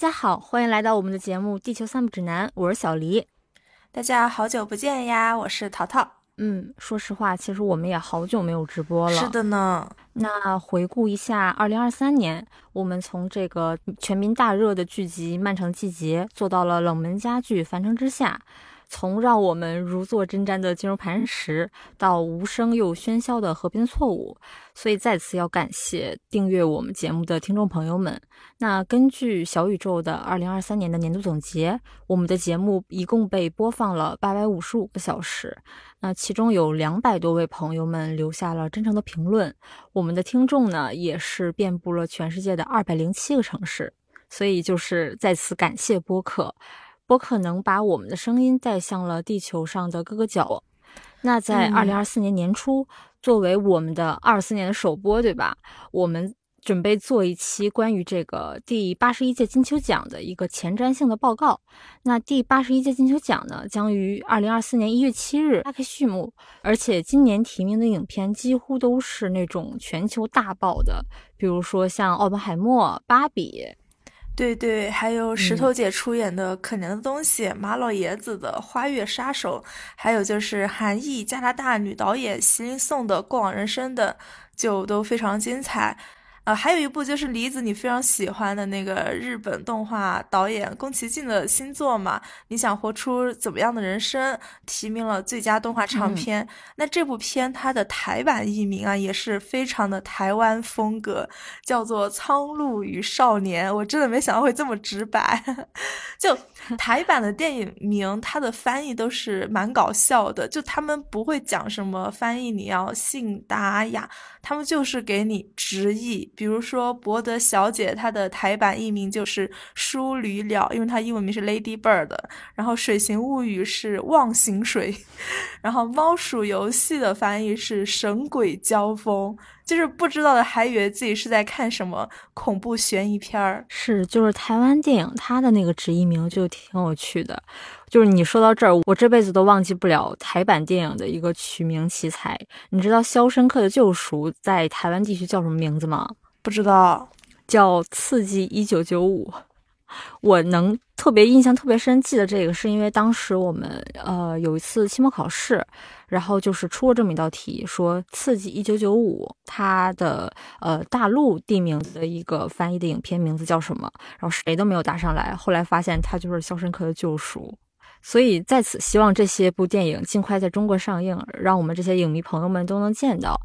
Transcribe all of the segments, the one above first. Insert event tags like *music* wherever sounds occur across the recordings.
家好，欢迎来到我们的节目《地球散步指南》，我是小黎。大家好久不见呀，我是淘淘。嗯，说实话，其实我们也好久没有直播了。是的呢。那回顾一下二零二三年，我们从这个全民大热的剧集《漫长季节》，做到了冷门佳剧《凡城之下》。从让我们如坐针毡的金融磐石，到无声又喧嚣的河边错误，所以再次要感谢订阅我们节目的听众朋友们。那根据小宇宙的二零二三年的年度总结，我们的节目一共被播放了八百五十五个小时，那其中有两百多位朋友们留下了真诚的评论。我们的听众呢，也是遍布了全世界的二百零七个城市，所以就是再次感谢播客。播客能把我们的声音带向了地球上的各个角落。那在二零二四年年初，作为我们的二四年的首播，对吧？我们准备做一期关于这个第八十一届金球奖的一个前瞻性的报告。那第八十一届金球奖呢，将于二零二四年一月七日拉开序幕。而且今年提名的影片几乎都是那种全球大爆的，比如说像《奥本海默》《芭比》。对对，还有石头姐出演的《可怜的东西》，马老爷子的《花月杀手》，还有就是韩裔加拿大女导演席琳颂的《过往人生》等，就都非常精彩。呃，还有一部就是李子你非常喜欢的那个日本动画导演宫崎骏的新作嘛？你想活出怎么样的人生？提名了最佳动画长片。那这部片它的台版译名啊也是非常的台湾风格，叫做《苍鹭与少年》。我真的没想到会这么直白。*laughs* 就 *laughs* 台版的电影名，它的翻译都是蛮搞笑的。就他们不会讲什么翻译，你要信达雅，他们就是给你直译。比如说《博德小姐》，她的台版译名就是《淑女鸟》，因为她英文名是 Lady Bird。然后《水形物语》是《忘形水》，*laughs* 然后《猫鼠游戏》的翻译是《神鬼交锋》。就是不知道的还以为自己是在看什么恐怖悬疑片儿。是，就是台湾电影，它的那个直译名就挺有趣的。就是你说到这儿，我这辈子都忘记不了台版电影的一个取名奇才。你知道《肖申克的救赎》在台湾地区叫什么名字吗？不知道，叫《刺激一九九五》。我能特别印象特别深记得这个，是因为当时我们呃有一次期末考试。然后就是出了这么一道题，说《刺激一九九五》它的呃大陆地名的一个翻译的影片名字叫什么？然后谁都没有答上来。后来发现它就是《肖申克的救赎》。所以在此希望这些部电影尽快在中国上映，让我们这些影迷朋友们都能见到。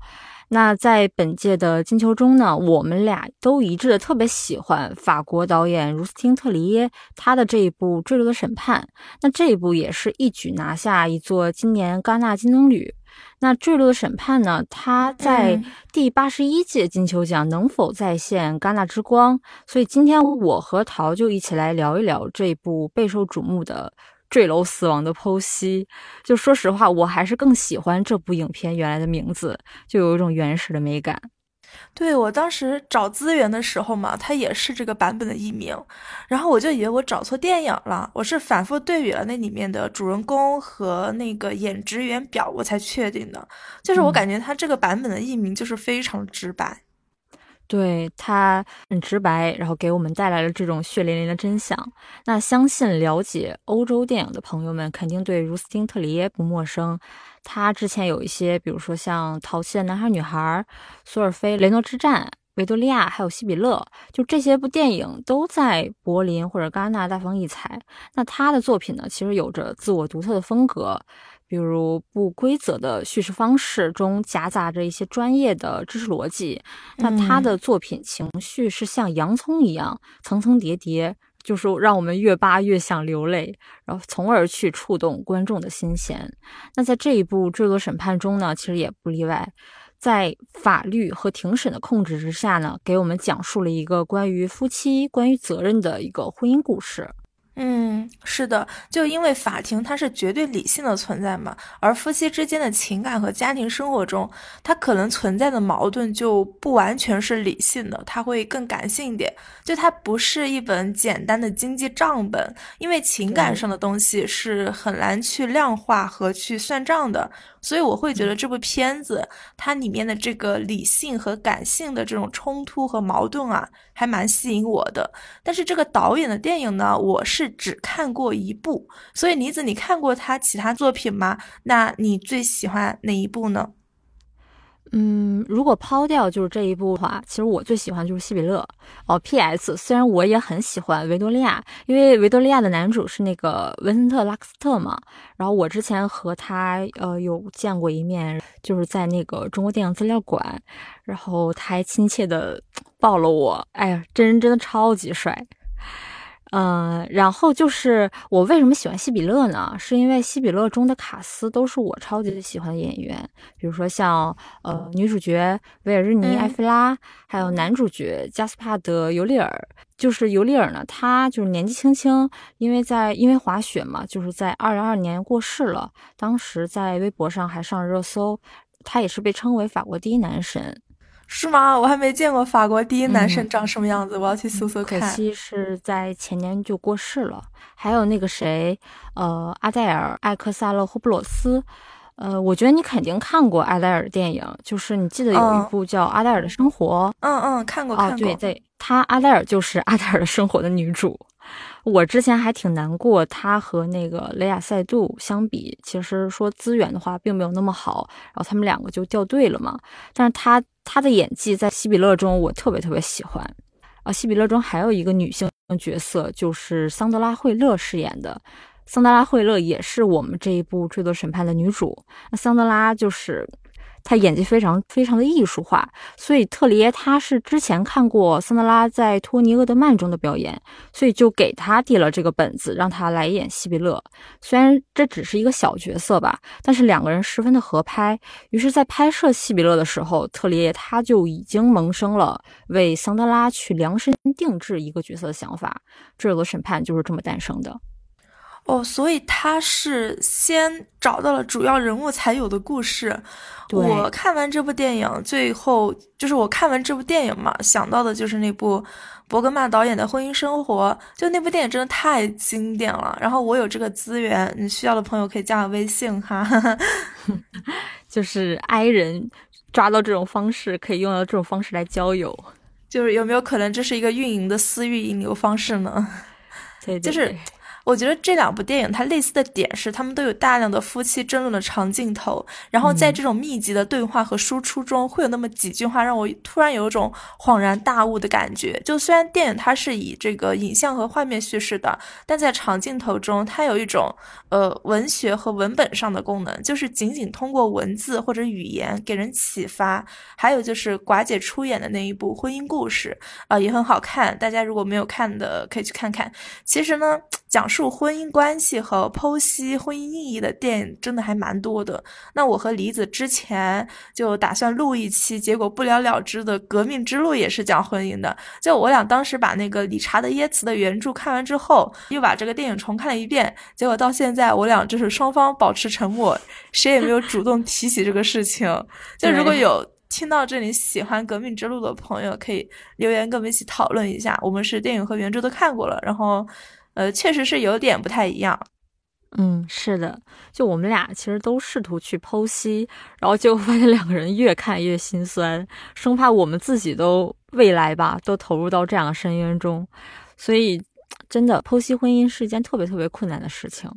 那在本届的金球中呢，我们俩都一致的特别喜欢法国导演茹斯汀特里耶他的这一部《坠落的审判》。那这一部也是一举拿下一座今年戛纳金棕榈。那《坠落的审判》呢，它在第八十一届金球奖能否再现戛纳之光？所以今天我和陶就一起来聊一聊这部备受瞩目的。坠楼死亡的剖析，就说实话，我还是更喜欢这部影片原来的名字，就有一种原始的美感。对我当时找资源的时候嘛，它也是这个版本的译名，然后我就以为我找错电影了，我是反复对比了那里面的主人公和那个演职员表，我才确定的。就是我感觉它这个版本的译名就是非常直白。对他很直白，然后给我们带来了这种血淋淋的真相。那相信了解欧洲电影的朋友们，肯定对如斯汀特里耶不陌生。他之前有一些，比如说像《淘气的男孩女孩》、《索尔菲雷诺之战》、《维多利亚》还有《希比勒》，就这些部电影都在柏林或者戛纳大放异彩。那他的作品呢，其实有着自我独特的风格。比如不规则的叙事方式中夹杂着一些专业的知识逻辑，那他的作品情绪是像洋葱一样层层叠叠，就是让我们越扒越想流泪，然后从而去触动观众的心弦。那在这一部《坠落审判》中呢，其实也不例外，在法律和庭审的控制之下呢，给我们讲述了一个关于夫妻、关于责任的一个婚姻故事。嗯，是的，就因为法庭它是绝对理性的存在嘛，而夫妻之间的情感和家庭生活中，它可能存在的矛盾就不完全是理性的，它会更感性一点。就它不是一本简单的经济账本，因为情感上的东西是很难去量化和去算账的。所以我会觉得这部片子它里面的这个理性和感性的这种冲突和矛盾啊，还蛮吸引我的。但是这个导演的电影呢，我是只看过一部。所以妮子，你看过他其他作品吗？那你最喜欢哪一部呢？嗯，如果抛掉就是这一部的话，其实我最喜欢就是希比勒。哦，P.S. 虽然我也很喜欢维多利亚，因为维多利亚的男主是那个文森特·拉克斯特嘛。然后我之前和他呃有见过一面，就是在那个中国电影资料馆，然后他还亲切的抱了我。哎呀，真人真的超级帅。嗯，然后就是我为什么喜欢希比勒呢？是因为希比勒中的卡斯都是我超级喜欢的演员，比如说像呃女主角维尔日尼埃菲拉，还有男主角加斯帕德尤利尔。就是尤利尔呢，他就是年纪轻轻，因为在因为滑雪嘛，就是在二零二二年过世了。当时在微博上还上热搜，他也是被称为法国第一男神。是吗？我还没见过法国第一男神长什么样子，我要去搜搜看。可惜是在前年就过世了。还有那个谁，呃，阿黛尔·艾克萨勒霍布罗斯，呃，我觉得你肯定看过阿黛尔的电影，就是你记得有一部叫《阿黛尔的生活》。嗯嗯，看过看过。对对，她阿黛尔就是阿黛尔的生活的女主。我之前还挺难过，她和那个雷亚塞杜相比，其实说资源的话并没有那么好，然后他们两个就掉队了嘛。但是她她的演技在希比勒中我特别特别喜欢。啊，希比勒中还有一个女性角色，就是桑德拉惠勒饰演的。桑德拉惠勒也是我们这一部《坠落审判》的女主。那桑德拉就是。他演技非常非常的艺术化，所以特里耶他是之前看过桑德拉在托尼厄德曼中的表演，所以就给他递了这个本子，让他来演希比勒。虽然这只是一个小角色吧，但是两个人十分的合拍。于是，在拍摄希比勒的时候，特里耶他就已经萌生了为桑德拉去量身定制一个角色的想法。这有的审判就是这么诞生的。哦，所以他是先找到了主要人物才有的故事。我看完这部电影，最后就是我看完这部电影嘛，想到的就是那部伯格曼导演的《婚姻生活》。就那部电影真的太经典了。然后我有这个资源，你需要的朋友可以加我微信哈。*laughs* 就是 I 人抓到这种方式，可以用到这种方式来交友。就是有没有可能这是一个运营的私域引流方式呢？*laughs* 对，就是。我觉得这两部电影它类似的点是，他们都有大量的夫妻争论的长镜头，然后在这种密集的对话和输出中，会有那么几句话让我突然有一种恍然大悟的感觉。就虽然电影它是以这个影像和画面叙事的，但在长镜头中，它有一种呃文学和文本上的功能，就是仅仅通过文字或者语言给人启发。还有就是寡姐出演的那一部婚姻故事啊，也很好看，大家如果没有看的可以去看看。其实呢。讲述婚姻关系和剖析婚姻意义的电影真的还蛮多的。那我和李子之前就打算录一期，结果不了了之的《革命之路》也是讲婚姻的。就我俩当时把那个理查德耶茨的原著看完之后，又把这个电影重看了一遍，结果到现在我俩就是双方保持沉默，谁也没有主动提起这个事情。就如果有听到这里喜欢《革命之路》的朋友，可以留言跟我们一起讨论一下。我们是电影和原著都看过了，然后。呃，确实是有点不太一样。嗯，是的，就我们俩其实都试图去剖析，然后结果发现两个人越看越心酸，生怕我们自己都未来吧都投入到这样的深渊中。所以，真的剖析婚姻是一件特别特别困难的事情。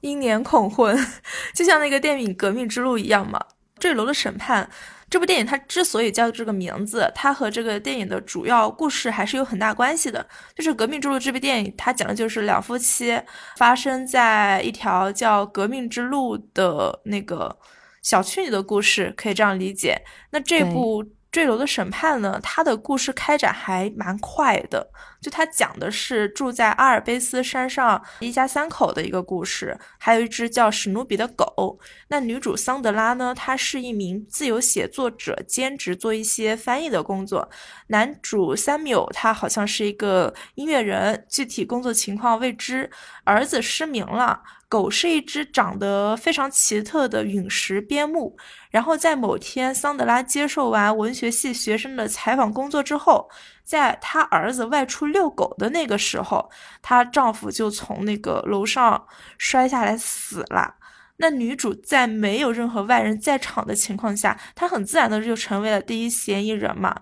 英年恐婚，*laughs* 就像那个电影《革命之路》一样嘛，《坠楼的审判》。这部电影它之所以叫这个名字，它和这个电影的主要故事还是有很大关系的。就是《革命之路》这部电影，它讲的就是两夫妻发生在一条叫革命之路的那个小区里的故事，可以这样理解。那这部《坠楼的审判》呢，它的故事开展还蛮快的。就他讲的是住在阿尔卑斯山上一家三口的一个故事，还有一只叫史努比的狗。那女主桑德拉呢，她是一名自由写作者，兼职做一些翻译的工作。男主 Samuel 他好像是一个音乐人，具体工作情况未知。儿子失明了。狗是一只长得非常奇特的陨石边牧。然后在某天，桑德拉接受完文学系学生的采访工作之后，在她儿子外出遛狗的那个时候，她丈夫就从那个楼上摔下来死了。那女主在没有任何外人在场的情况下，她很自然的就成为了第一嫌疑人嘛。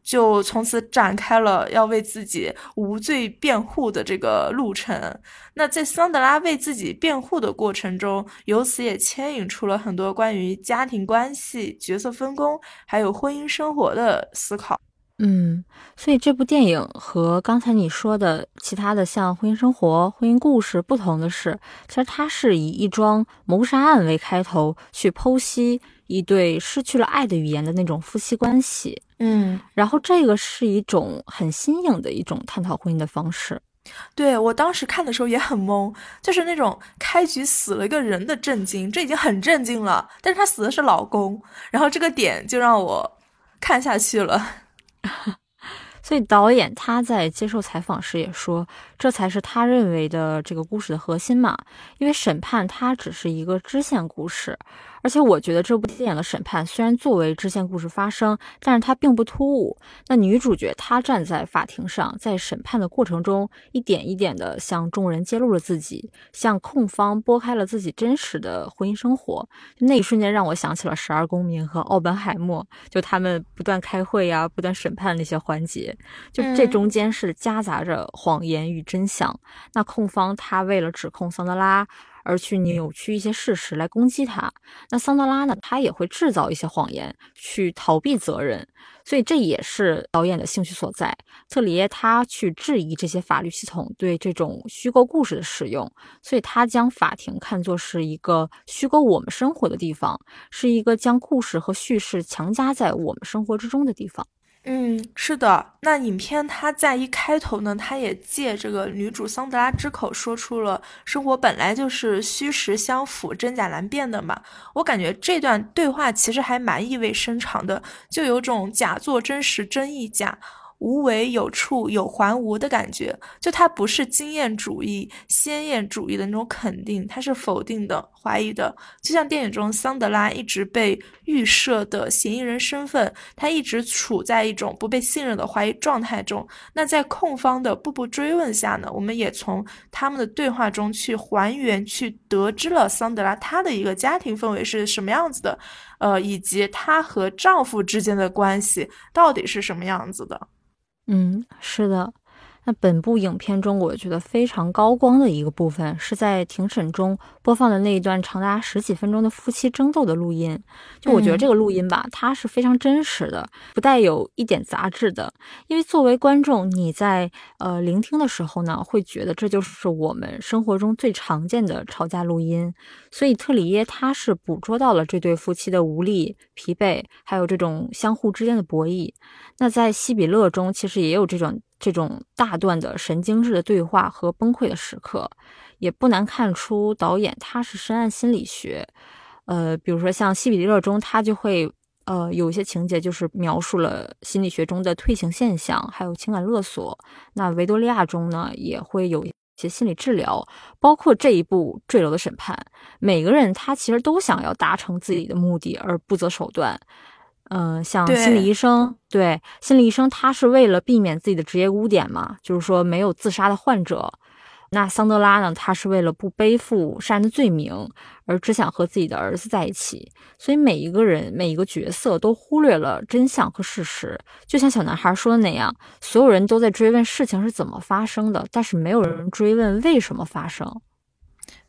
就从此展开了要为自己无罪辩护的这个路程。那在桑德拉为自己辩护的过程中，由此也牵引出了很多关于家庭关系、角色分工，还有婚姻生活的思考。嗯，所以这部电影和刚才你说的其他的像婚姻生活、婚姻故事不同的是，其实它是以一桩谋杀案为开头，去剖析一对失去了爱的语言的那种夫妻关系。嗯，然后这个是一种很新颖的一种探讨婚姻的方式。对我当时看的时候也很懵，就是那种开局死了一个人的震惊，这已经很震惊了。但是他死的是老公，然后这个点就让我看下去了。*laughs* 所以导演他在接受采访时也说，这才是他认为的这个故事的核心嘛。因为审判它只是一个支线故事。而且我觉得这部电影的审判虽然作为支线故事发生，但是它并不突兀。那女主角她站在法庭上，在审判的过程中，一点一点的向众人揭露了自己，向控方拨开了自己真实的婚姻生活。那一瞬间让我想起了《十二公民》和《奥本海默》，就他们不断开会呀、不断审判那些环节，就这中间是夹杂着谎言与真相。那控方他为了指控桑德拉。而去扭曲一些事实来攻击他，那桑德拉呢？他也会制造一些谎言去逃避责任，所以这也是导演的兴趣所在。特里耶他去质疑这些法律系统对这种虚构故事的使用，所以他将法庭看作是一个虚构我们生活的地方，是一个将故事和叙事强加在我们生活之中的地方。嗯，是的。那影片它在一开头呢，它也借这个女主桑德拉之口说出了“生活本来就是虚实相符、真假难辨的嘛”。我感觉这段对话其实还蛮意味深长的，就有种假作真实，真亦假。无为有处有还无的感觉，就它不是经验主义、鲜艳主义的那种肯定，它是否定的、怀疑的。就像电影中桑德拉一直被预设的嫌疑人身份，他一直处在一种不被信任的怀疑状态中。那在控方的步步追问下呢，我们也从他们的对话中去还原、去得知了桑德拉她的一个家庭氛围是什么样子的，呃，以及她和丈夫之间的关系到底是什么样子的。嗯，是的。那本部影片中，我觉得非常高光的一个部分，是在庭审中播放的那一段长达十几分钟的夫妻争斗的录音。就我觉得这个录音吧，它是非常真实的，不带有一点杂质的。因为作为观众，你在呃聆听的时候呢，会觉得这就是我们生活中最常见的吵架录音。所以特里耶他是捕捉到了这对夫妻的无力、疲惫，还有这种相互之间的博弈。那在西比勒中，其实也有这种。这种大段的神经质的对话和崩溃的时刻，也不难看出导演他是深谙心理学。呃，比如说像《西比勒》中，他就会呃有一些情节就是描述了心理学中的退行现象，还有情感勒索。那《维多利亚》中呢，也会有一些心理治疗，包括这一部《坠楼的审判》，每个人他其实都想要达成自己的目的而不择手段。嗯，像心理医生，对心理医生，他是为了避免自己的职业污点嘛，就是说没有自杀的患者。那桑德拉呢，他是为了不背负杀人的罪名，而只想和自己的儿子在一起。所以每一个人，每一个角色都忽略了真相和事实，就像小男孩说的那样，所有人都在追问事情是怎么发生的，但是没有人追问为什么发生。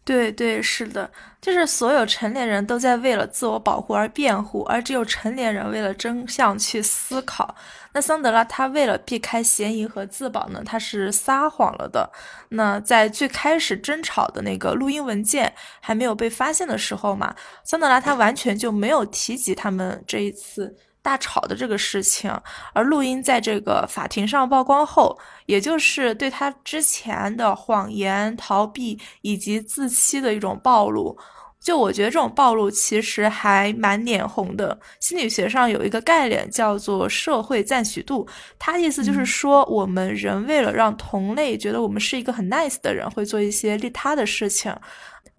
对对，是的，就是所有成年人都在为了自我保护而辩护，而只有成年人为了真相去思考。那桑德拉他为了避开嫌疑和自保呢，他是撒谎了的。那在最开始争吵的那个录音文件还没有被发现的时候嘛，桑德拉他完全就没有提及他们这一次。大吵的这个事情，而录音在这个法庭上曝光后，也就是对他之前的谎言、逃避以及自欺的一种暴露。就我觉得这种暴露其实还蛮脸红的。心理学上有一个概念叫做社会赞许度，它意思就是说，我们人为了让同类觉得我们是一个很 nice 的人，会做一些利他的事情。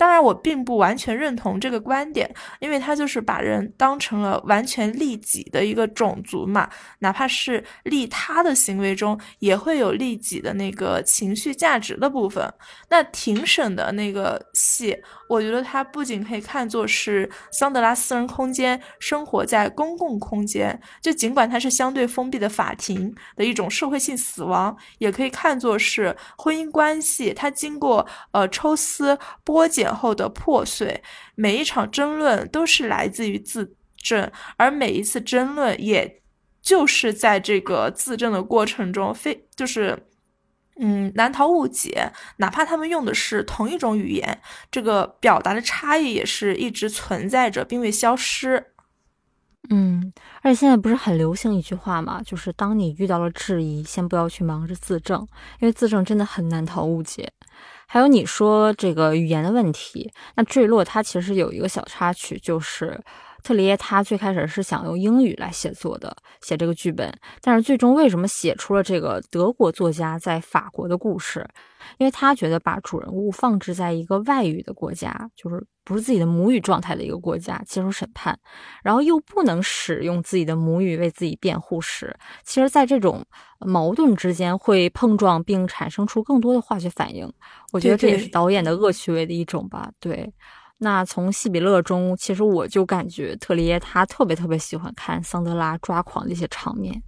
当然，我并不完全认同这个观点，因为他就是把人当成了完全利己的一个种族嘛，哪怕是利他的行为中，也会有利己的那个情绪价值的部分。那庭审的那个戏，我觉得它不仅可以看作是桑德拉私人空间生活在公共空间，就尽管它是相对封闭的法庭的一种社会性死亡，也可以看作是婚姻关系它经过呃抽丝剥茧。后的破碎，每一场争论都是来自于自证，而每一次争论，也就是在这个自证的过程中，非就是嗯难逃误解。哪怕他们用的是同一种语言，这个表达的差异也是一直存在着，并未消失。嗯，而且现在不是很流行一句话嘛，就是当你遇到了质疑，先不要去忙着自证，因为自证真的很难逃误解。还有你说这个语言的问题，那坠落它其实有一个小插曲，就是特里耶他最开始是想用英语来写作的，写这个剧本，但是最终为什么写出了这个德国作家在法国的故事？因为他觉得把主人物放置在一个外语的国家，就是不是自己的母语状态的一个国家接受审判，然后又不能使用自己的母语为自己辩护时，其实，在这种矛盾之间会碰撞并产生出更多的化学反应。我觉得这也是导演的恶趣味的一种吧。对，那从西比勒中，其实我就感觉特里耶他特别特别喜欢看桑德拉抓狂的一些场面。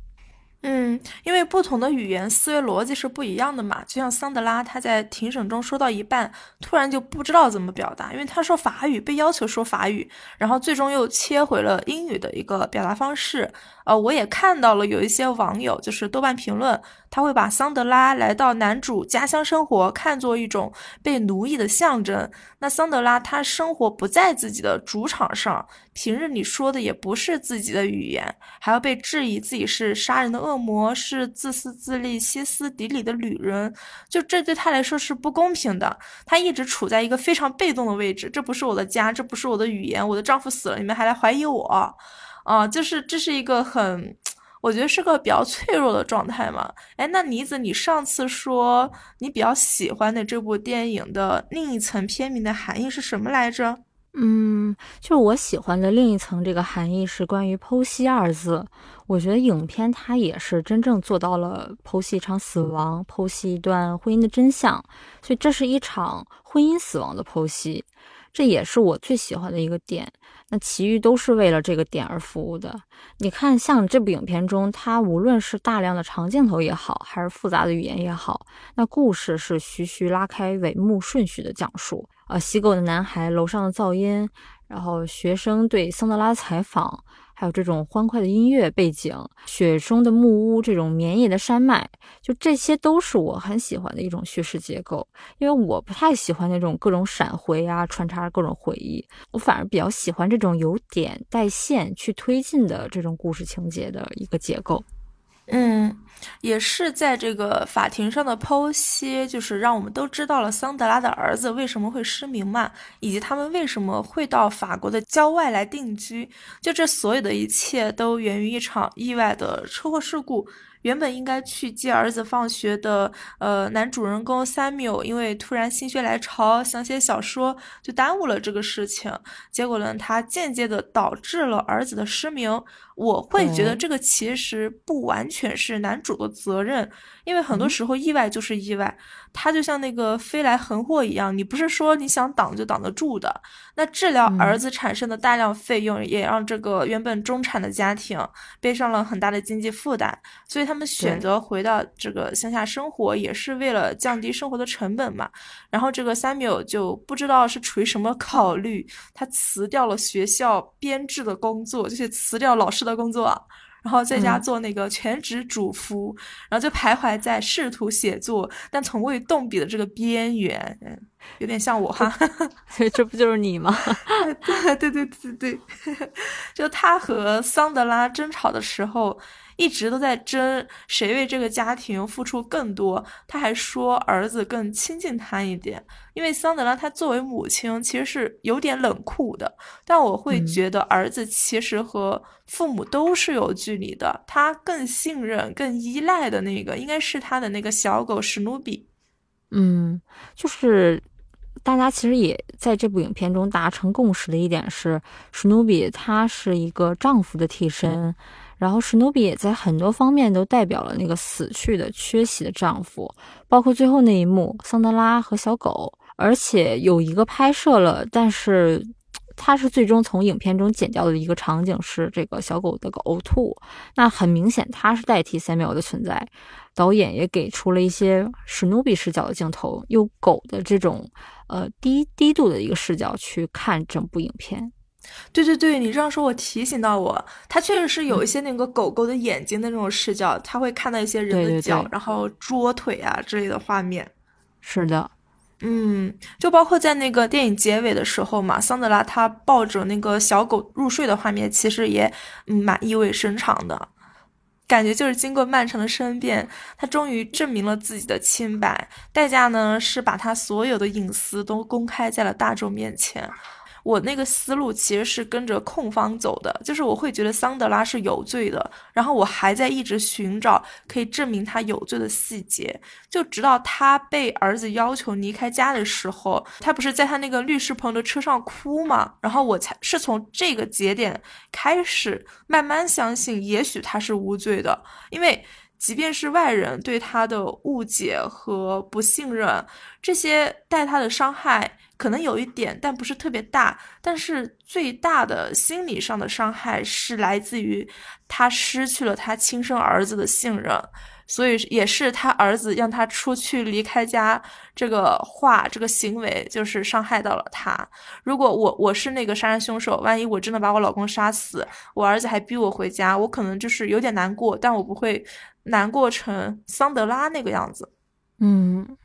嗯，因为不同的语言思维逻辑是不一样的嘛。就像桑德拉，他在庭审中说到一半，突然就不知道怎么表达，因为他说法语，被要求说法语，然后最终又切回了英语的一个表达方式。呃，我也看到了有一些网友，就是豆瓣评论，他会把桑德拉来到男主家乡生活看作一种被奴役的象征。那桑德拉他生活不在自己的主场上，平日里说的也不是自己的语言，还要被质疑自己是杀人的恶恶魔，是自私自利、歇斯底里的女人，就这对他来说是不公平的。他一直处在一个非常被动的位置，这不是我的家，这不是我的语言，我的丈夫死了，你们还来怀疑我。啊，就是这是一个很，我觉得是个比较脆弱的状态嘛。哎，那妮子，你上次说你比较喜欢的这部电影的另一层片名的含义是什么来着？嗯，就是我喜欢的另一层这个含义是关于剖析二字。我觉得影片它也是真正做到了剖析一场死亡，剖析一段婚姻的真相。所以这是一场婚姻死亡的剖析，这也是我最喜欢的一个点。那其余都是为了这个点而服务的。你看，像这部影片中，它无论是大量的长镜头也好，还是复杂的语言也好，那故事是徐徐拉开帷幕顺序的讲述。呃，洗狗的男孩，楼上的噪音，然后学生对桑德拉采访。还有这种欢快的音乐背景，雪中的木屋，这种绵延的山脉，就这些都是我很喜欢的一种叙事结构。因为我不太喜欢那种各种闪回啊，穿插各种回忆，我反而比较喜欢这种有点带线去推进的这种故事情节的一个结构。嗯，也是在这个法庭上的剖析，就是让我们都知道了桑德拉的儿子为什么会失明嘛，以及他们为什么会到法国的郊外来定居。就这所有的一切都源于一场意外的车祸事故。原本应该去接儿子放学的，呃，男主人公 Samuel，因为突然心血来潮想写小说，就耽误了这个事情。结果呢，他间接的导致了儿子的失明。我会觉得这个其实不完全是男主的责任，因为很多时候意外就是意外。他就像那个飞来横祸一样，你不是说你想挡就挡得住的。那治疗儿子产生的大量费用，也让这个原本中产的家庭背上了很大的经济负担。所以他们选择回到这个乡下生活，也是为了降低生活的成本嘛。然后这个 Samuel 就不知道是出于什么考虑，他辞掉了学校编制的工作，就是辞掉老师的工作。然后在家做那个全职主妇，然后就徘徊在试图写作但从未动笔的这个边缘。有点像我哈，*laughs* 这不就是你吗？对对对对对，*laughs* 就他和桑德拉争吵的时候。一直都在争谁为这个家庭付出更多，他还说儿子更亲近他一点，因为桑德拉她作为母亲其实是有点冷酷的，但我会觉得儿子其实和父母都是有距离的，他更信任、更依赖的那个应该是他的那个小狗史努比。嗯，就是大家其实也在这部影片中达成共识的一点是，史努比他是一个丈夫的替身。然后史努比也在很多方面都代表了那个死去的、缺席的丈夫，包括最后那一幕，桑德拉和小狗，而且有一个拍摄了，但是它是最终从影片中剪掉的一个场景是这个小狗的呕吐，那很明显它是代替塞缪尔的存在。导演也给出了一些史努比视角的镜头，用狗的这种呃低低度的一个视角去看整部影片。对对对，你这样说，我提醒到我，他确实是有一些那个狗狗的眼睛的那种视角，他会看到一些人的脚，然后桌腿啊之类的画面。是的，嗯，就包括在那个电影结尾的时候嘛，桑德拉他抱着那个小狗入睡的画面，其实也蛮意味深长的，感觉就是经过漫长的申辩，他终于证明了自己的清白，代价呢是把他所有的隐私都公开在了大众面前。我那个思路其实是跟着控方走的，就是我会觉得桑德拉是有罪的，然后我还在一直寻找可以证明他有罪的细节，就直到他被儿子要求离开家的时候，他不是在他那个律师朋友的车上哭吗？然后我才是从这个节点开始慢慢相信，也许他是无罪的，因为即便是外人对他的误解和不信任，这些带他的伤害。可能有一点，但不是特别大。但是最大的心理上的伤害是来自于他失去了他亲生儿子的信任，所以也是他儿子让他出去离开家这个话，这个行为就是伤害到了他。如果我我是那个杀人凶手，万一我真的把我老公杀死，我儿子还逼我回家，我可能就是有点难过，但我不会难过成桑德拉那个样子。嗯。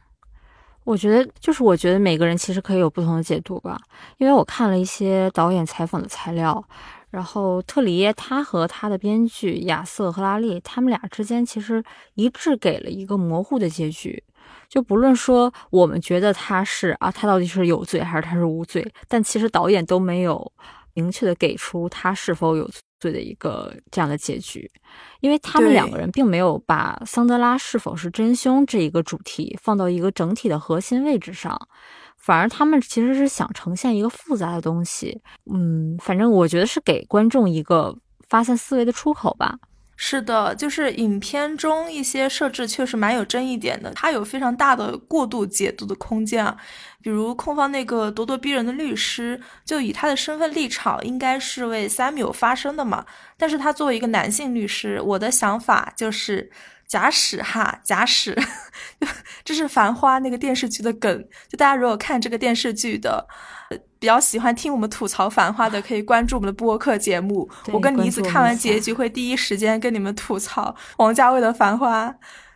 我觉得，就是我觉得每个人其实可以有不同的解读吧，因为我看了一些导演采访的材料，然后特里耶他和他的编剧亚瑟和拉利他们俩之间其实一致给了一个模糊的结局，就不论说我们觉得他是啊，他到底是有罪还是他是无罪，但其实导演都没有明确的给出他是否有罪。罪的一个这样的结局，因为他们两个人并没有把桑德拉是否是真凶这一个主题放到一个整体的核心位置上，反而他们其实是想呈现一个复杂的东西。嗯，反正我觉得是给观众一个发散思维的出口吧。是的，就是影片中一些设置确实蛮有争议点的，它有非常大的过度解读的空间啊。比如控方那个咄咄逼人的律师，就以他的身份立场，应该是为 Samuel 发声的嘛。但是他作为一个男性律师，我的想法就是，假使哈，假使，*laughs* 这是《繁花》那个电视剧的梗。就大家如果看这个电视剧的。比较喜欢听我们吐槽《繁花》的，可以关注我们的播客节目。我跟妮子看完结局会第一时间跟你们吐槽王家卫的《繁花》，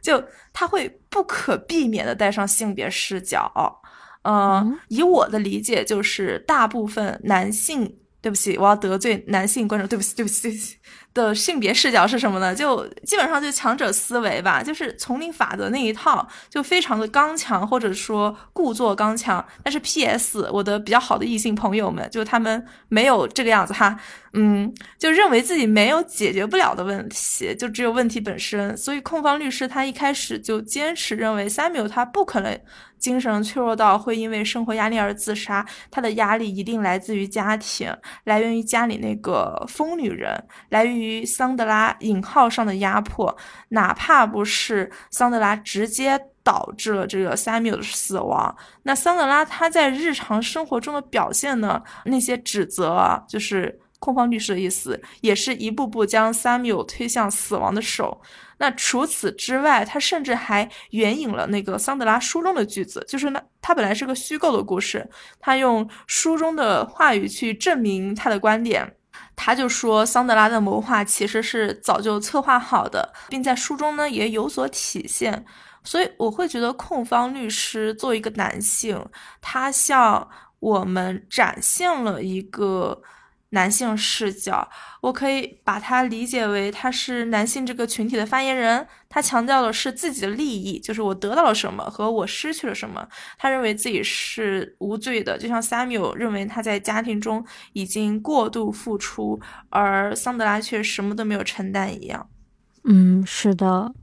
就他会不可避免的带上性别视角。嗯，以我的理解，就是大部分男性，对不起，我要得罪男性观众，对不起，对不起，对不起。的性别视角是什么呢？就基本上就强者思维吧，就是丛林法则那一套，就非常的刚强，或者说故作刚强。但是 P.S. 我的比较好的异性朋友们，就他们没有这个样子哈，嗯，就认为自己没有解决不了的问题，就只有问题本身。所以控方律师他一开始就坚持认为 Samuel 他不可能。精神脆弱到会因为生活压力而自杀，他的压力一定来自于家庭，来源于家里那个疯女人，来源于桑德拉引号上的压迫，哪怕不是桑德拉直接导致了这个 Samuel 的死亡，那桑德拉他在日常生活中的表现呢？那些指责，就是控方律师的意思，也是一步步将 Samuel 推向死亡的手。那除此之外，他甚至还援引了那个桑德拉书中的句子，就是那他本来是个虚构的故事，他用书中的话语去证明他的观点。他就说，桑德拉的谋划其实是早就策划好的，并在书中呢也有所体现。所以我会觉得控方律师作为一个男性，他向我们展现了一个。男性视角，我可以把它理解为他是男性这个群体的发言人。他强调的是自己的利益，就是我得到了什么和我失去了什么。他认为自己是无罪的，就像 Samuel 认为他在家庭中已经过度付出，而桑德拉却什么都没有承担一样。嗯，是的。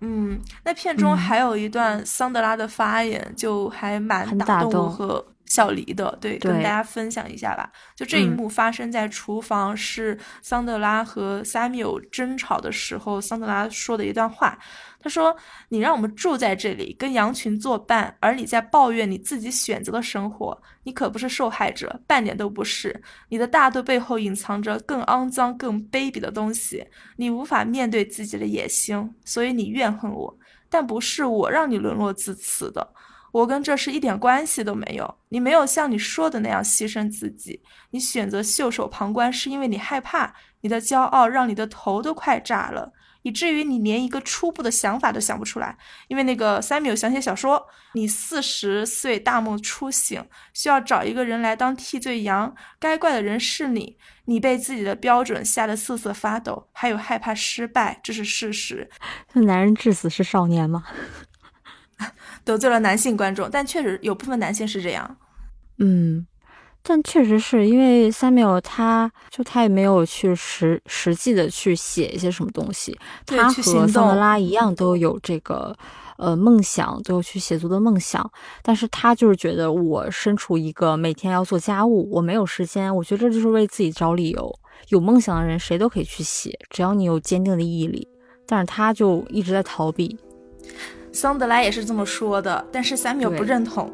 嗯，那片中还有一段桑德拉的发言，就还蛮打动我和。小黎的，对，跟大家分享一下吧。就这一幕发生在厨房，是桑德拉和 Samuel 争吵的时候，桑德拉说的一段话。他说：“你让我们住在这里，跟羊群作伴，而你在抱怨你自己选择的生活。你可不是受害者，半点都不是。你的大度背后隐藏着更肮脏、更卑鄙的东西。你无法面对自己的野心，所以你怨恨我。但不是我让你沦落至此的。”我跟这事一点关系都没有。你没有像你说的那样牺牲自己，你选择袖手旁观，是因为你害怕，你的骄傲让你的头都快炸了，以至于你连一个初步的想法都想不出来。因为那个 Samuel 想写小说，你四十岁大梦初醒，需要找一个人来当替罪羊，该怪的人是你，你被自己的标准吓得瑟瑟发抖，还有害怕失败，这是事实。那 *laughs* 男人至死是少年吗？*laughs* 得罪了男性观众，但确实有部分男性是这样。嗯，但确实是因为 Samuel，他就他也没有去实实际的去写一些什么东西。他和桑德拉一样都有这个呃梦想，都有去写作的梦想。但是他就是觉得我身处一个每天要做家务，我没有时间。我觉得这就是为自己找理由。有梦想的人谁都可以去写，只要你有坚定的毅力。但是他就一直在逃避。桑德莱也是这么说的，但是三缪不认同。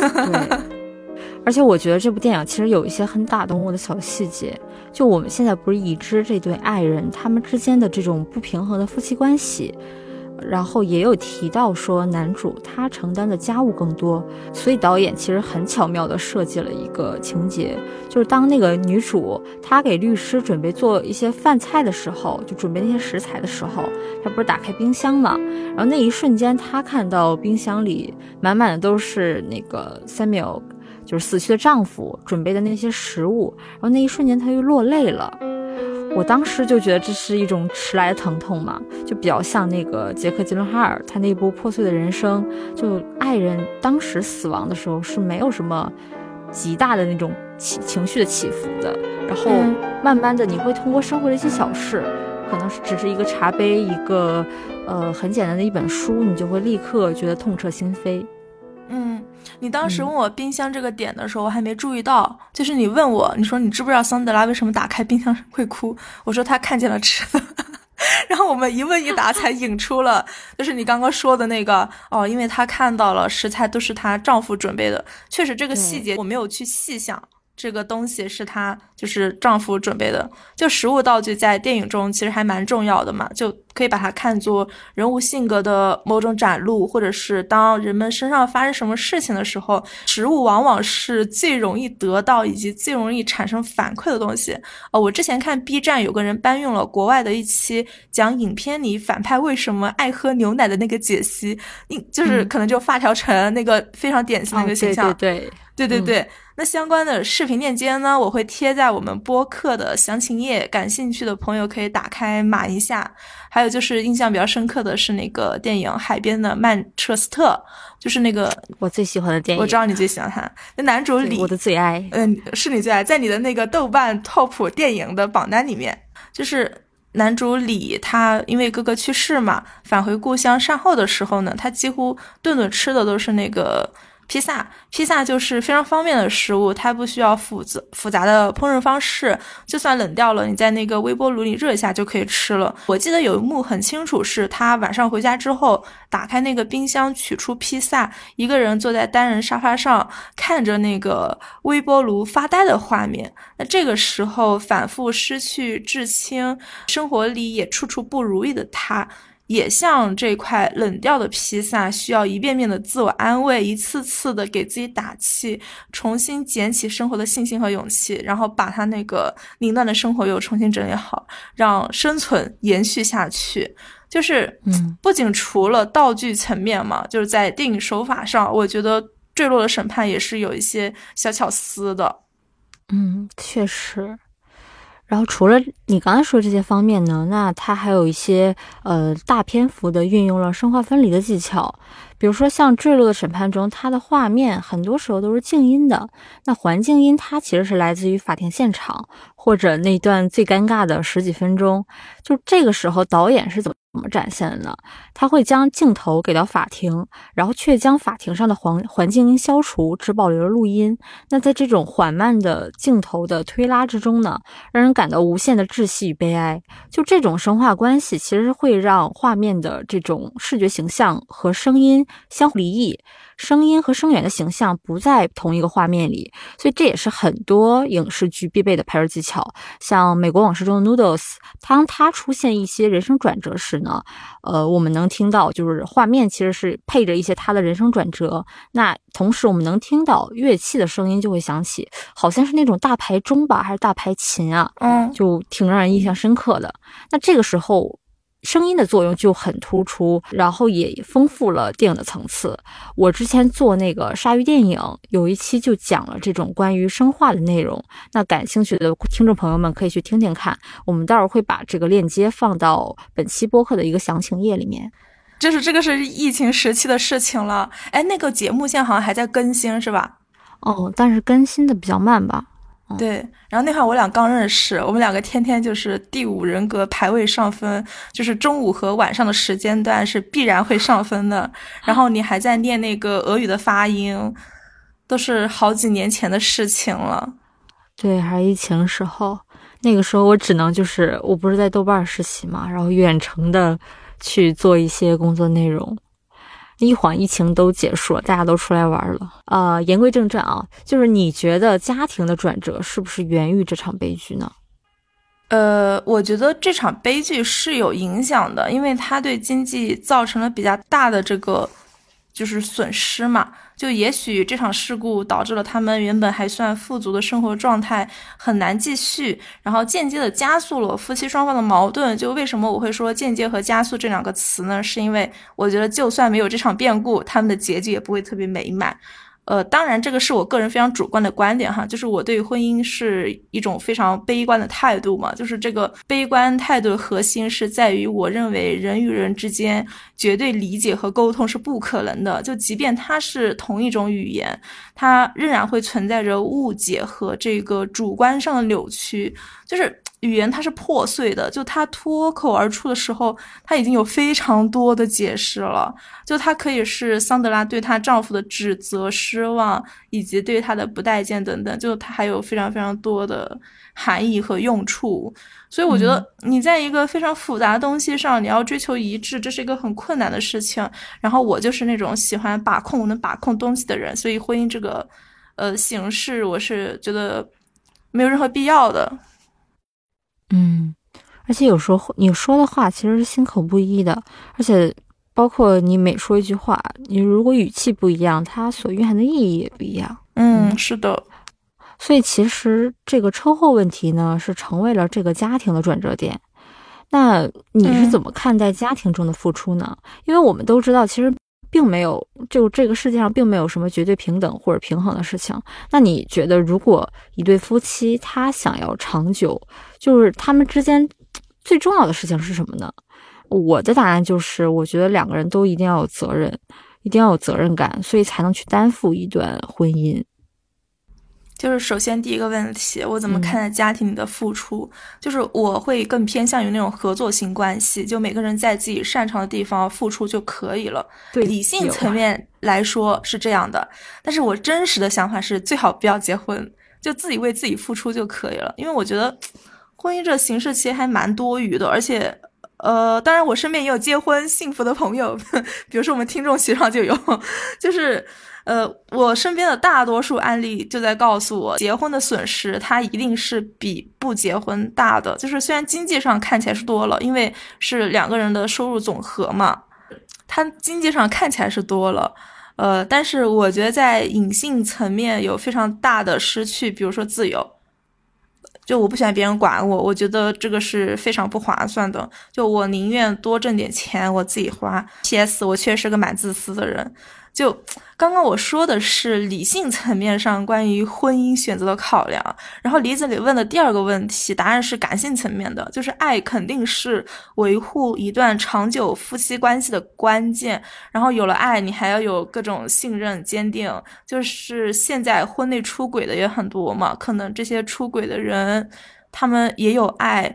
对，*laughs* 而且我觉得这部电影其实有一些很打动我的小细节。就我们现在不是已知这对爱人他们之间的这种不平衡的夫妻关系。然后也有提到说，男主他承担的家务更多，所以导演其实很巧妙地设计了一个情节，就是当那个女主她给律师准备做一些饭菜的时候，就准备那些食材的时候，她不是打开冰箱嘛？然后那一瞬间，她看到冰箱里满满的都是那个 Samuel，就是死去的丈夫准备的那些食物，然后那一瞬间她就落泪了。我当时就觉得这是一种迟来的疼痛嘛，就比较像那个杰克·吉伦哈尔他那部《破碎的人生》，就爱人当时死亡的时候是没有什么极大的那种起情绪的起伏的，然后慢慢的你会通过生活的一些小事，可能是只是一个茶杯，一个呃很简单的一本书，你就会立刻觉得痛彻心扉。嗯。你当时问我冰箱这个点的时候，我还没注意到。就是你问我，你说你知不知道桑德拉为什么打开冰箱会哭？我说他看见了吃的。*laughs* 然后我们一问一答，才引出了，就是你刚刚说的那个哦，因为她看到了食材都是她丈夫准备的。确实，这个细节我没有去细想。这个东西是她就是丈夫准备的，就食物道具在电影中其实还蛮重要的嘛，就可以把它看作人物性格的某种展露，或者是当人们身上发生什么事情的时候，食物往往是最容易得到以及最容易产生反馈的东西。哦，我之前看 B 站有个人搬用了国外的一期讲影片里反派为什么爱喝牛奶的那个解析，你就是可能就发条城那个非常典型的一个形象，对对对对对。那相关的视频链接呢？我会贴在我们播客的详情页，感兴趣的朋友可以打开码一下。还有就是印象比较深刻的是那个电影《海边的曼彻斯特》，就是那个我最喜欢的电影。我知道你最喜欢他，那男主李，我的最爱。嗯，是你最爱，在你的那个豆瓣 Top 电影的榜单里面，就是男主李，他因为哥哥去世嘛，返回故乡善后的时候呢，他几乎顿顿吃的都是那个。披萨，披萨就是非常方便的食物，它不需要复杂复杂的烹饪方式，就算冷掉了，你在那个微波炉里热一下就可以吃了。我记得有一幕很清楚，是他晚上回家之后，打开那个冰箱，取出披萨，一个人坐在单人沙发上，看着那个微波炉发呆的画面。那这个时候，反复失去至亲，生活里也处处不如意的他。也像这块冷掉的披萨，需要一遍遍的自我安慰，一次次的给自己打气，重新捡起生活的信心和勇气，然后把他那个凌乱的生活又重新整理好，让生存延续下去。就是不仅除了道具层面嘛，就是在电影手法上，我觉得《坠落的审判》也是有一些小巧思的。嗯，确实。然后除了你刚才说这些方面呢，那它还有一些呃大篇幅的运用了生化分离的技巧，比如说像《坠落的审判》中，它的画面很多时候都是静音的，那环境音它其实是来自于法庭现场或者那段最尴尬的十几分钟，就这个时候导演是怎么？怎么展现呢？他会将镜头给到法庭，然后却将法庭上的环环境音消除，只保留了录音。那在这种缓慢的镜头的推拉之中呢，让人感到无限的窒息与悲哀。就这种声画关系，其实会让画面的这种视觉形象和声音相互离异。声音和声源的形象不在同一个画面里，所以这也是很多影视剧必备的拍摄技巧。像《美国往事》中的 Noodles，当他出现一些人生转折时呢，呃，我们能听到就是画面其实是配着一些他的人生转折。那同时我们能听到乐器的声音就会响起，好像是那种大排钟吧，还是大排琴啊？嗯，就挺让人印象深刻的。那这个时候。声音的作用就很突出，然后也丰富了电影的层次。我之前做那个鲨鱼电影，有一期就讲了这种关于声画的内容。那感兴趣的听众朋友们可以去听听看。我们待会儿会把这个链接放到本期播客的一个详情页里面。就是这个是疫情时期的事情了。哎，那个节目现在好像还在更新，是吧？哦，但是更新的比较慢吧。对，然后那会儿我俩刚认识，我们两个天天就是第五人格排位上分，就是中午和晚上的时间段是必然会上分的。*laughs* 然后你还在念那个俄语的发音，都是好几年前的事情了。对，还是疫情时候，那个时候我只能就是我不是在豆瓣实习嘛，然后远程的去做一些工作内容。一晃疫情都结束了，大家都出来玩了。呃，言归正传啊，就是你觉得家庭的转折是不是源于这场悲剧呢？呃，我觉得这场悲剧是有影响的，因为它对经济造成了比较大的这个就是损失嘛。就也许这场事故导致了他们原本还算富足的生活状态很难继续，然后间接的加速了夫妻双方的矛盾。就为什么我会说间接和加速这两个词呢？是因为我觉得就算没有这场变故，他们的结局也不会特别美满。呃，当然，这个是我个人非常主观的观点哈，就是我对婚姻是一种非常悲观的态度嘛，就是这个悲观态度的核心是在于，我认为人与人之间绝对理解和沟通是不可能的，就即便它是同一种语言，它仍然会存在着误解和这个主观上的扭曲，就是。语言它是破碎的，就它脱口而出的时候，它已经有非常多的解释了。就它可以是桑德拉对她丈夫的指责、失望，以及对她的不待见等等。就它还有非常非常多的含义和用处。所以我觉得你在一个非常复杂的东西上，你要追求一致，这是一个很困难的事情。然后我就是那种喜欢把控、能把控东西的人，所以婚姻这个呃形式，我是觉得没有任何必要的。嗯，而且有时候你说的话其实是心口不一的，而且包括你每说一句话，你如果语气不一样，它所蕴含的意义也不一样。嗯，是的。所以其实这个车祸问题呢，是成为了这个家庭的转折点。那你是怎么看待家庭中的付出呢？因为我们都知道，其实。并没有，就这个世界上并没有什么绝对平等或者平衡的事情。那你觉得，如果一对夫妻他想要长久，就是他们之间最重要的事情是什么呢？我的答案就是，我觉得两个人都一定要有责任，一定要有责任感，所以才能去担负一段婚姻。就是首先第一个问题，我怎么看待家庭里的付出？就是我会更偏向于那种合作型关系，就每个人在自己擅长的地方付出就可以了。对，理性层面来说是这样的，但是我真实的想法是最好不要结婚，就自己为自己付出就可以了。因为我觉得婚姻这形式其实还蛮多余的，而且，呃，当然我身边也有结婚幸福的朋友，*laughs* 比如说我们听众席上就有，就是。呃，我身边的大多数案例就在告诉我，结婚的损失它一定是比不结婚大的。就是虽然经济上看起来是多了，因为是两个人的收入总和嘛，它经济上看起来是多了，呃，但是我觉得在隐性层面有非常大的失去，比如说自由。就我不喜欢别人管我，我觉得这个是非常不划算的。就我宁愿多挣点钱，我自己花。P.S. 我确实是个蛮自私的人。就刚刚我说的是理性层面上关于婚姻选择的考量，然后李子里问的第二个问题，答案是感性层面的，就是爱肯定是维护一段长久夫妻关系的关键。然后有了爱，你还要有各种信任、坚定。就是现在婚内出轨的也很多嘛，可能这些出轨的人，他们也有爱。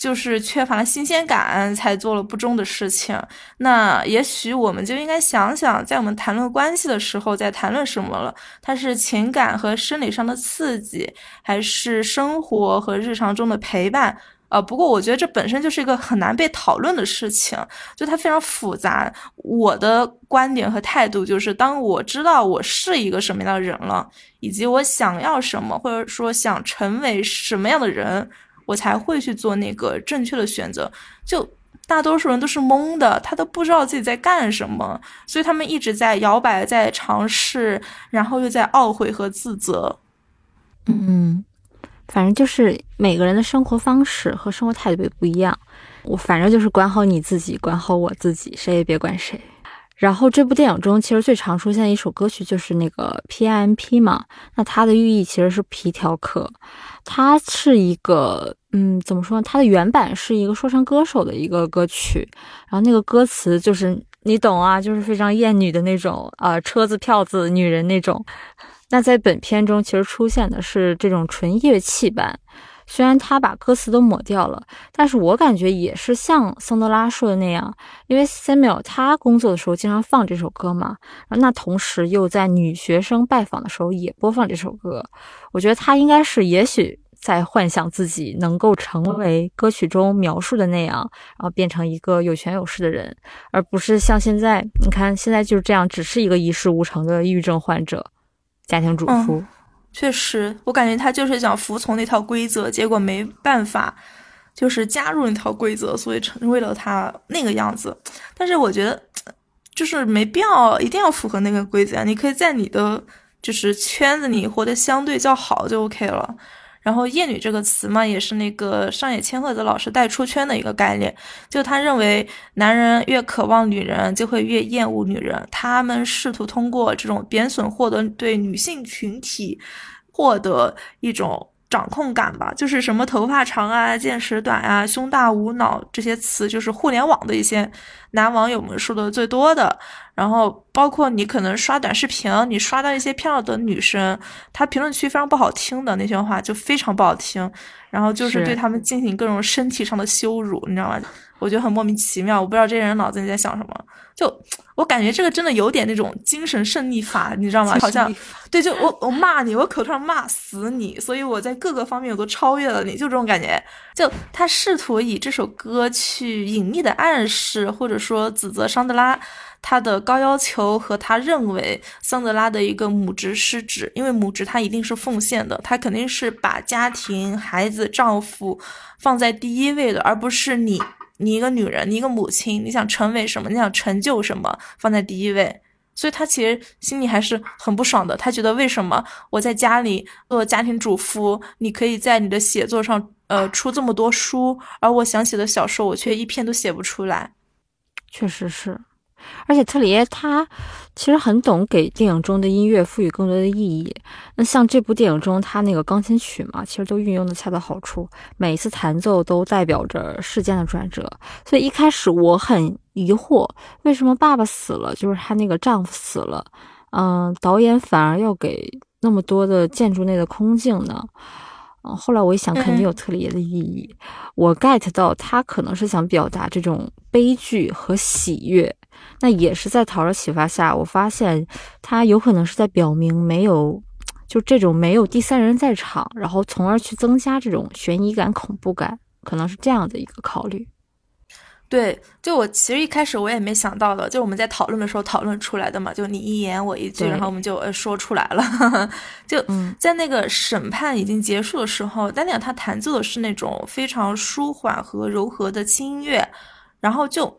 就是缺乏新鲜感，才做了不忠的事情。那也许我们就应该想想，在我们谈论关系的时候，在谈论什么了？它是情感和生理上的刺激，还是生活和日常中的陪伴？呃，不过我觉得这本身就是一个很难被讨论的事情，就它非常复杂。我的观点和态度就是，当我知道我是一个什么样的人了，以及我想要什么，或者说想成为什么样的人。我才会去做那个正确的选择。就大多数人都是懵的，他都不知道自己在干什么，所以他们一直在摇摆，在尝试，然后又在懊悔和自责。嗯，反正就是每个人的生活方式和生活态度也不一样。我反正就是管好你自己，管好我自己，谁也别管谁。然后这部电影中其实最常出现的一首歌曲就是那个 P I M P 嘛，那它的寓意其实是皮条客，它是一个嗯怎么说呢？它的原版是一个说唱歌手的一个歌曲，然后那个歌词就是你懂啊，就是非常艳女的那种啊，车子票子女人那种。那在本片中其实出现的是这种纯乐器版。虽然他把歌词都抹掉了，但是我感觉也是像桑德拉说的那样，因为 Samuel 他工作的时候经常放这首歌嘛，那同时又在女学生拜访的时候也播放这首歌，我觉得他应该是也许在幻想自己能够成为歌曲中描述的那样，然后变成一个有权有势的人，而不是像现在，你看现在就是这样，只是一个一事无成的抑郁症患者，家庭主妇。确实，我感觉他就是想服从那套规则，结果没办法，就是加入那套规则，所以成为了他那个样子。但是我觉得，就是没必要一定要符合那个规则，你可以在你的就是圈子里活得相对较好就 OK 了。然后“厌女”这个词嘛，也是那个上野千鹤子老师带出圈的一个概念。就他认为，男人越渴望女人，就会越厌恶女人。他们试图通过这种贬损，获得对女性群体获得一种。掌控感吧，就是什么头发长啊、见识短啊、胸大无脑这些词，就是互联网的一些男网友们说的最多的。然后包括你可能刷短视频，你刷到一些漂亮的女生，她评论区非常不好听的那些话，就非常不好听。然后就是对他们进行各种身体上的羞辱，你知道吗？我觉得很莫名其妙，我不知道这些人脑子里在想什么。就我感觉这个真的有点那种精神胜利法，你知道吗？好像对，就我我骂你，我口头上骂死你，所以我在各个方面我都超越了你，就这种感觉。就他试图以这首歌去隐秘的暗示，或者说指责桑德拉他的高要求和他认为桑德拉的一个母职失职，因为母职他一定是奉献的，他肯定是把家庭、孩子、丈夫放在第一位的，而不是你。你一个女人，你一个母亲，你想成为什么？你想成就什么？放在第一位，所以他其实心里还是很不爽的。他觉得为什么我在家里做家庭主妇，你可以在你的写作上呃出这么多书，而我想写的小说我却一篇都写不出来。确实是。而且特里耶他其实很懂给电影中的音乐赋予更多的意义。那像这部电影中，他那个钢琴曲嘛，其实都运用的恰到好处，每一次弹奏都代表着事件的转折。所以一开始我很疑惑，为什么爸爸死了，就是他那个丈夫死了，嗯，导演反而要给那么多的建筑内的空镜呢？嗯，后来我一想，肯定有特里耶的意义。我 get 到他可能是想表达这种悲剧和喜悦。那也是在陶的启发下，我发现他有可能是在表明没有，就这种没有第三人在场，然后从而去增加这种悬疑感、恐怖感，可能是这样的一个考虑。对，就我其实一开始我也没想到的，就我们在讨论的时候讨论出来的嘛，就你一言我一句，然后我们就呃说出来了。*laughs* 就在那个审判已经结束的时候，丹尼尔他弹奏的是那种非常舒缓和柔和的轻音乐，然后就。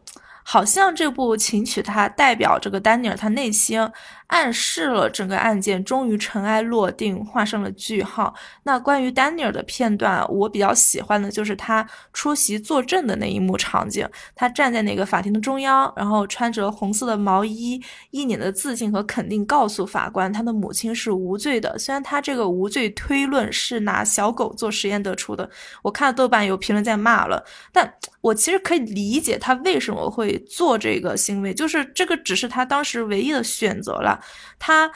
好像这部情曲它代表这个丹尼尔他内心。暗示了整个案件终于尘埃落定，画上了句号。那关于丹尼尔的片段，我比较喜欢的就是他出席作证的那一幕场景。他站在那个法庭的中央，然后穿着红色的毛衣，一脸的自信和肯定，告诉法官他的母亲是无罪的。虽然他这个无罪推论是拿小狗做实验得出的，我看豆瓣有评论在骂了，但我其实可以理解他为什么会做这个行为，就是这个只是他当时唯一的选择了。他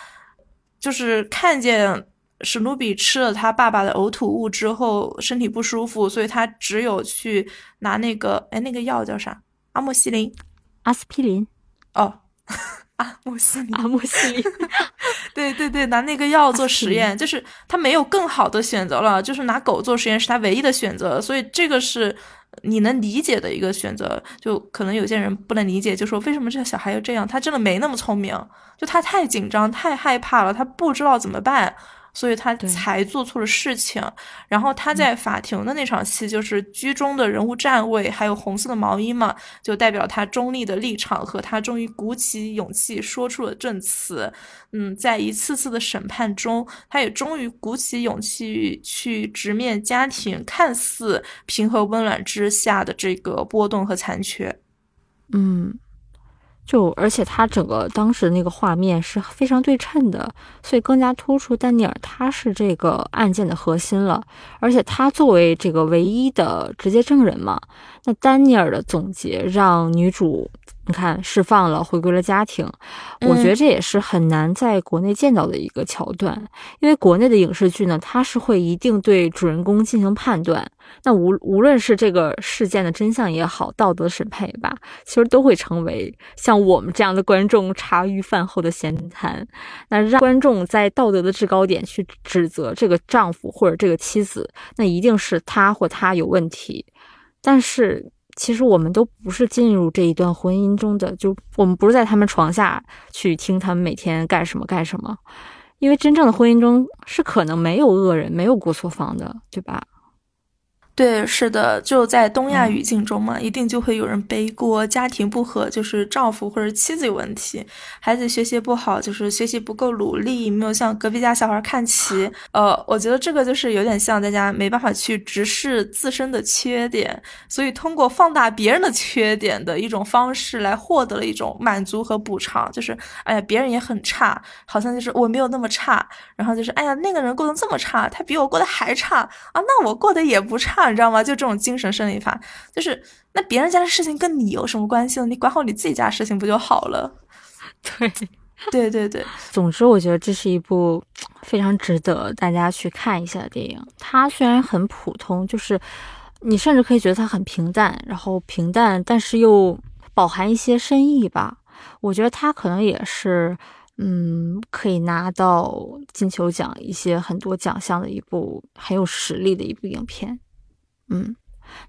就是看见史努比吃了他爸爸的呕吐物之后身体不舒服，所以他只有去拿那个哎那个药叫啥？阿莫西林？阿司匹林？哦，阿莫西林？阿莫西林？*laughs* 对对对，拿那个药做实验，就是他没有更好的选择了，就是拿狗做实验是他唯一的选择，所以这个是。你能理解的一个选择，就可能有些人不能理解，就说为什么这小孩要这样？他真的没那么聪明，就他太紧张、太害怕了，他不知道怎么办。所以他才做错了事情，然后他在法庭的那场戏就是居中的人物站位，还有红色的毛衣嘛，就代表他中立的立场和他终于鼓起勇气说出了证词。嗯，在一次次的审判中，他也终于鼓起勇气去直面家庭看似平和温暖之下的这个波动和残缺。嗯。就而且他整个当时那个画面是非常对称的，所以更加突出丹尼尔他是这个案件的核心了。而且他作为这个唯一的直接证人嘛，那丹尼尔的总结让女主。你看，释放了，回归了家庭，我觉得这也是很难在国内见到的一个桥段，因为国内的影视剧呢，它是会一定对主人公进行判断，那无无论是这个事件的真相也好，道德审判也罢，其实都会成为像我们这样的观众茶余饭后的闲谈，那让观众在道德的制高点去指责这个丈夫或者这个妻子，那一定是他或他有问题，但是。其实我们都不是进入这一段婚姻中的，就我们不是在他们床下去听他们每天干什么干什么，因为真正的婚姻中是可能没有恶人，没有过错方的，对吧？对，是的，就在东亚语境中嘛，一定就会有人背锅，家庭不和就是丈夫或者妻子有问题，孩子学习不好就是学习不够努力，没有向隔壁家小孩看齐。呃，我觉得这个就是有点像大家没办法去直视自身的缺点，所以通过放大别人的缺点的一种方式来获得了一种满足和补偿，就是哎呀，别人也很差，好像就是我没有那么差，然后就是哎呀，那个人过得这么差，他比我过得还差啊，那我过得也不差。你知道吗？就这种精神胜利法，就是那别人家的事情跟你有什么关系呢？你管好你自己家事情不就好了？*laughs* 对，对对对。*laughs* 总之，我觉得这是一部非常值得大家去看一下的电影。它虽然很普通，就是你甚至可以觉得它很平淡，然后平淡，但是又饱含一些深意吧。我觉得它可能也是。嗯，可以拿到金球奖一些很多奖项的一部很有实力的一部影片。嗯，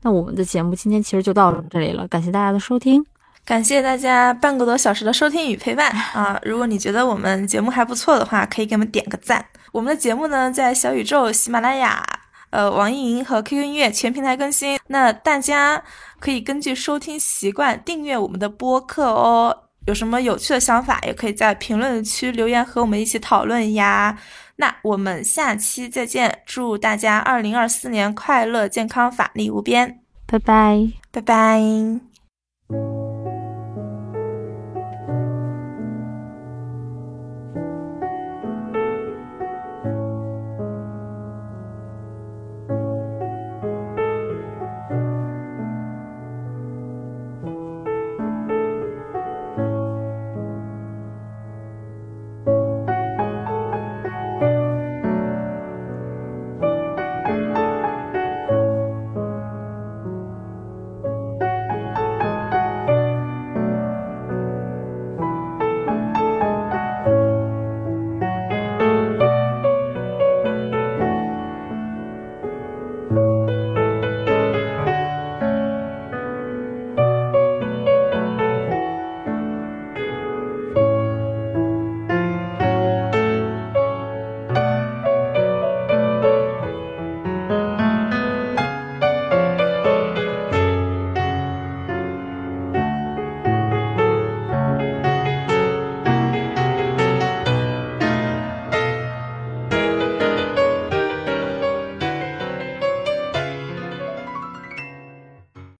那我们的节目今天其实就到这里了，感谢大家的收听，感谢大家半个多小时的收听与陪伴 *laughs* 啊！如果你觉得我们节目还不错的话，可以给我们点个赞。我们的节目呢，在小宇宙、喜马拉雅、呃网易云和 QQ 音乐全平台更新，那大家可以根据收听习惯订阅我们的播客哦。有什么有趣的想法，也可以在评论区留言和我们一起讨论呀。那我们下期再见，祝大家二零二四年快乐、健康、法力无边，拜拜，拜拜。